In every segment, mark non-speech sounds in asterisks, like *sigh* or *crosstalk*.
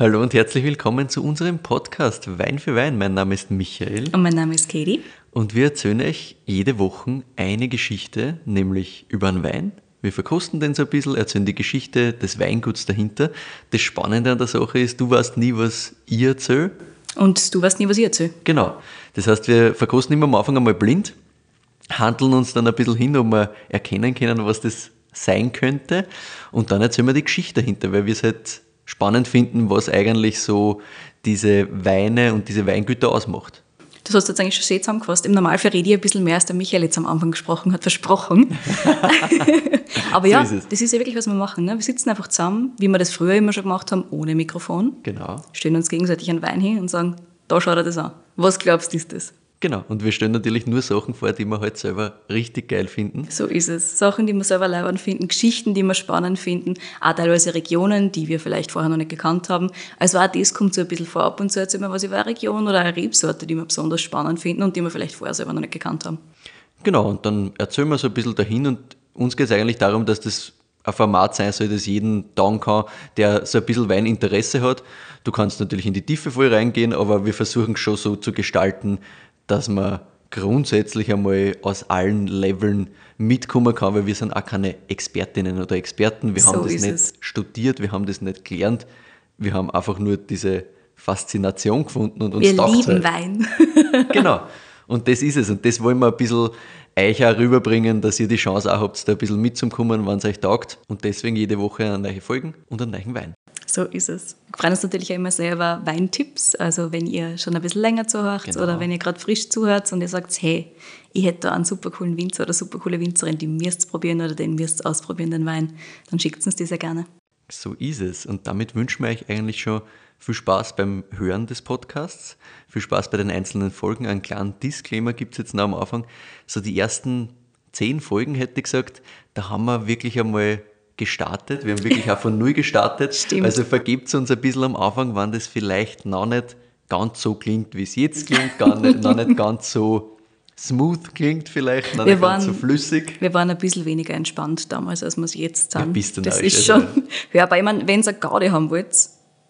Hallo und herzlich willkommen zu unserem Podcast Wein für Wein. Mein Name ist Michael. Und mein Name ist Katie. Und wir erzählen euch jede Woche eine Geschichte, nämlich über einen Wein. Wir verkosten den so ein bisschen, erzählen die Geschichte des Weinguts dahinter. Das Spannende an der Sache ist, du weißt nie, was ich erzähle. Und du weißt nie, was ich erzähle. Genau. Das heißt, wir verkosten immer am Anfang einmal blind, handeln uns dann ein bisschen hin, ob wir erkennen können, was das sein könnte. Und dann erzählen wir die Geschichte dahinter, weil wir es halt spannend finden, was eigentlich so diese Weine und diese Weingüter ausmacht. Das hast du jetzt eigentlich schon sehr zusammengefasst. Im Normalfall rede ich ein bisschen mehr, als der Michael jetzt am Anfang gesprochen hat, versprochen. *laughs* Aber ja, so ist das ist ja wirklich, was wir machen. Ne? Wir sitzen einfach zusammen, wie wir das früher immer schon gemacht haben, ohne Mikrofon. Genau. Stellen uns gegenseitig einen Wein hin und sagen, da schaut er das an. Was glaubst du, ist das? Genau, und wir stellen natürlich nur Sachen vor, die wir halt selber richtig geil finden. So ist es. Sachen, die wir selber leibend finden, Geschichten, die wir spannend finden, auch teilweise Regionen, die wir vielleicht vorher noch nicht gekannt haben. Also auch das kommt so ein bisschen vor. Ab und zu erzählen wir was über eine Region oder eine Rebsorte, die wir besonders spannend finden und die wir vielleicht vorher selber noch nicht gekannt haben. Genau, und dann erzählen wir so ein bisschen dahin und uns geht es eigentlich darum, dass das ein Format sein soll, das jeden taugen kann, der so ein bisschen Weininteresse hat. Du kannst natürlich in die Tiefe voll reingehen, aber wir versuchen schon so zu gestalten, dass man grundsätzlich einmal aus allen Leveln mitkommen kann, weil wir sind auch keine Expertinnen oder Experten. Wir so haben das nicht es. studiert, wir haben das nicht gelernt. Wir haben einfach nur diese Faszination gefunden und uns Wir lieben halt. Wein. *laughs* *laughs* genau. Und das ist es. Und das wollen wir ein bisschen euch auch rüberbringen, dass ihr die Chance auch habt, da ein bisschen mitzukommen, wenn es euch taugt. Und deswegen jede Woche eine neue Folgen und einen neuen Wein. So ist es. Wir freuen uns natürlich auch immer sehr über Weintipps. Also wenn ihr schon ein bisschen länger zuhört genau. oder wenn ihr gerade frisch zuhört und ihr sagt, hey, ich hätte da einen super coolen Winzer oder super coole Winzerin, die müsst probieren oder den müsst ausprobieren, den Wein, dann schickt uns die sehr gerne. So ist es. Und damit wünschen wir euch eigentlich schon viel Spaß beim Hören des Podcasts, viel Spaß bei den einzelnen Folgen. Einen kleinen Disclaimer gibt es jetzt noch am Anfang. So die ersten zehn Folgen hätte ich gesagt, da haben wir wirklich einmal gestartet. Wir haben wirklich auch von Null gestartet. *laughs* Stimmt. Also vergebt uns ein bisschen am Anfang, wann das vielleicht noch nicht ganz so klingt, wie es jetzt klingt, gar nicht, noch nicht ganz so smooth klingt vielleicht, noch wir nicht waren, ganz so flüssig. Wir waren ein bisschen weniger entspannt damals, als wir es jetzt sind. Ja, bist du das ist schon, *laughs* ja, aber ich meine, wenn ihr eine Garde haben wollt,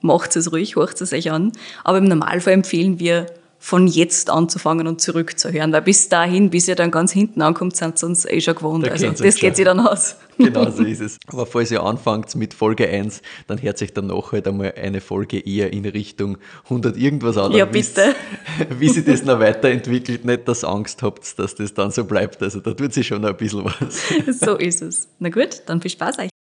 macht es ruhig, hört es euch an. Aber im Normalfall empfehlen wir, von jetzt anzufangen und zurückzuhören, weil bis dahin, bis ihr dann ganz hinten ankommt, sind sie uns eh schon gewohnt. Da also das geht sich dann aus. *laughs* Genau so ist es. Aber falls ihr anfangt mit Folge 1, dann hört sich danach halt einmal eine Folge eher in Richtung 100 irgendwas an. Ja, bitte. *laughs* Wie sich das noch weiterentwickelt, nicht, dass ihr Angst habt, dass das dann so bleibt. Also da tut sich schon ein bisschen was. *laughs* So ist es. Na gut, dann viel Spaß euch.